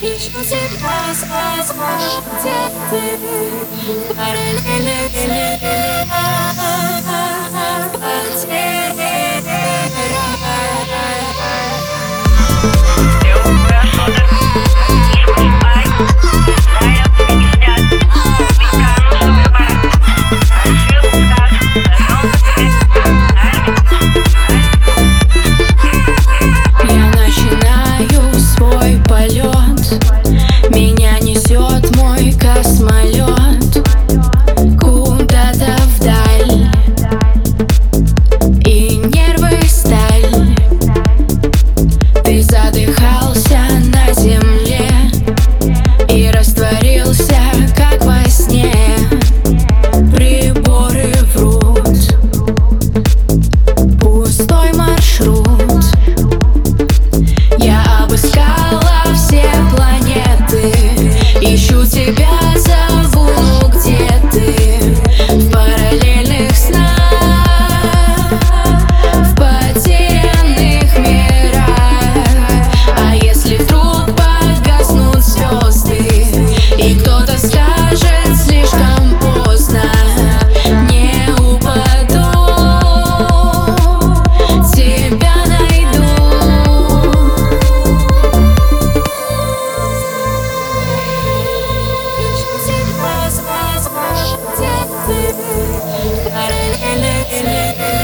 But Amen.